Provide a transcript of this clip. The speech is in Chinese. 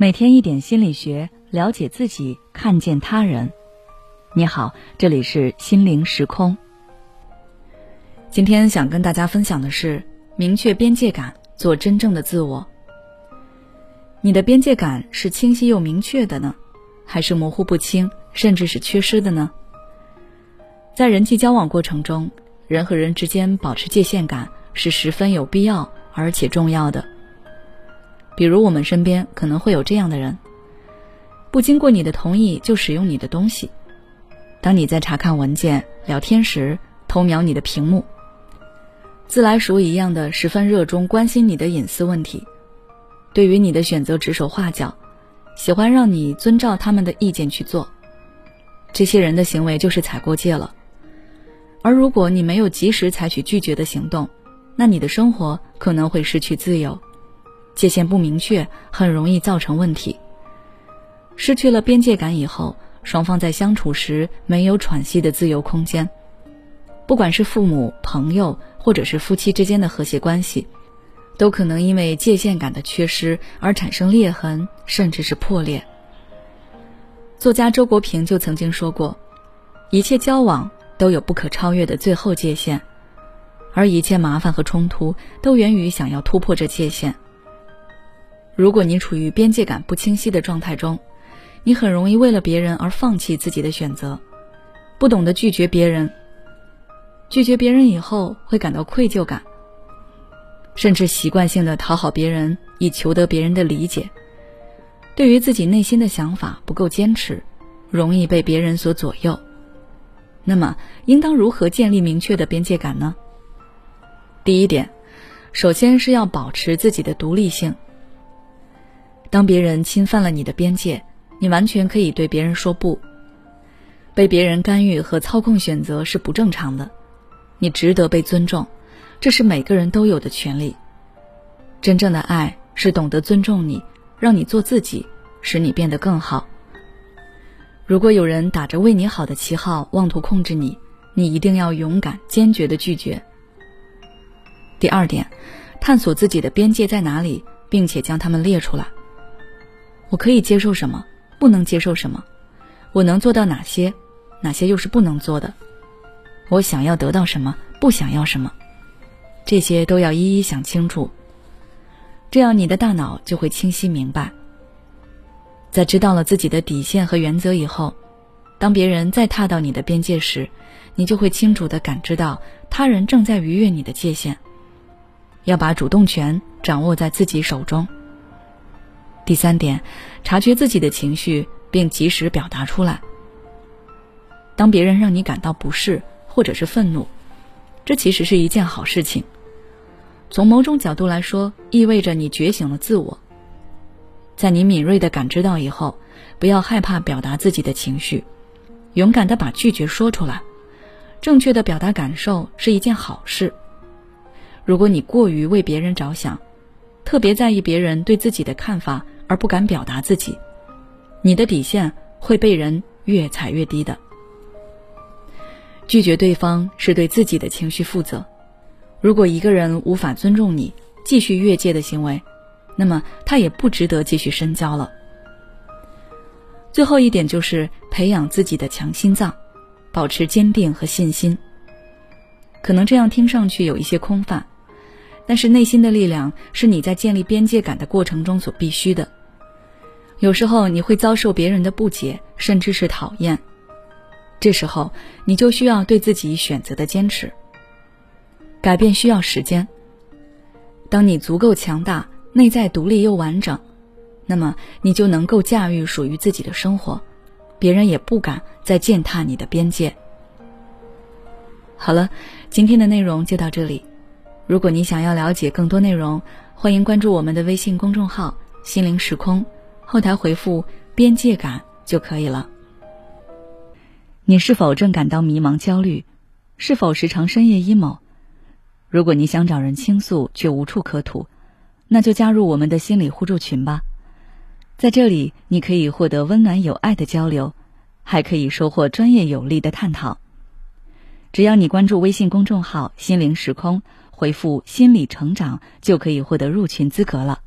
每天一点心理学，了解自己，看见他人。你好，这里是心灵时空。今天想跟大家分享的是，明确边界感，做真正的自我。你的边界感是清晰又明确的呢，还是模糊不清，甚至是缺失的呢？在人际交往过程中，人和人之间保持界限感是十分有必要而且重要的。比如我们身边可能会有这样的人，不经过你的同意就使用你的东西；当你在查看文件、聊天时偷瞄你的屏幕；自来熟一样的十分热衷关心你的隐私问题；对于你的选择指手画脚，喜欢让你遵照他们的意见去做。这些人的行为就是踩过界了。而如果你没有及时采取拒绝的行动，那你的生活可能会失去自由。界限不明确，很容易造成问题。失去了边界感以后，双方在相处时没有喘息的自由空间。不管是父母、朋友，或者是夫妻之间的和谐关系，都可能因为界限感的缺失而产生裂痕，甚至是破裂。作家周国平就曾经说过：“一切交往都有不可超越的最后界限，而一切麻烦和冲突都源于想要突破这界限。”如果你处于边界感不清晰的状态中，你很容易为了别人而放弃自己的选择，不懂得拒绝别人。拒绝别人以后会感到愧疚感，甚至习惯性的讨好别人以求得别人的理解。对于自己内心的想法不够坚持，容易被别人所左右。那么，应当如何建立明确的边界感呢？第一点，首先是要保持自己的独立性。当别人侵犯了你的边界，你完全可以对别人说不。被别人干预和操控选择是不正常的，你值得被尊重，这是每个人都有的权利。真正的爱是懂得尊重你，让你做自己，使你变得更好。如果有人打着为你好的旗号妄图控制你，你一定要勇敢坚决的拒绝。第二点，探索自己的边界在哪里，并且将它们列出来。我可以接受什么，不能接受什么？我能做到哪些，哪些又是不能做的？我想要得到什么，不想要什么？这些都要一一想清楚，这样你的大脑就会清晰明白。在知道了自己的底线和原则以后，当别人再踏到你的边界时，你就会清楚地感知到他人正在逾越你的界限。要把主动权掌握在自己手中。第三点，察觉自己的情绪并及时表达出来。当别人让你感到不适或者是愤怒，这其实是一件好事情。从某种角度来说，意味着你觉醒了自我。在你敏锐的感知到以后，不要害怕表达自己的情绪，勇敢的把拒绝说出来。正确的表达感受是一件好事。如果你过于为别人着想，特别在意别人对自己的看法。而不敢表达自己，你的底线会被人越踩越低的。拒绝对方是对自己的情绪负责。如果一个人无法尊重你，继续越界的行为，那么他也不值得继续深交了。最后一点就是培养自己的强心脏，保持坚定和信心。可能这样听上去有一些空泛，但是内心的力量是你在建立边界感的过程中所必须的。有时候你会遭受别人的不解，甚至是讨厌，这时候你就需要对自己选择的坚持。改变需要时间。当你足够强大，内在独立又完整，那么你就能够驾驭属于自己的生活，别人也不敢再践踏你的边界。好了，今天的内容就到这里。如果你想要了解更多内容，欢迎关注我们的微信公众号“心灵时空”。后台回复“边界感”就可以了。你是否正感到迷茫、焦虑？是否时常深夜 emo？如果你想找人倾诉却无处可吐，那就加入我们的心理互助群吧。在这里，你可以获得温暖有爱的交流，还可以收获专业有力的探讨。只要你关注微信公众号“心灵时空”，回复“心理成长”，就可以获得入群资格了。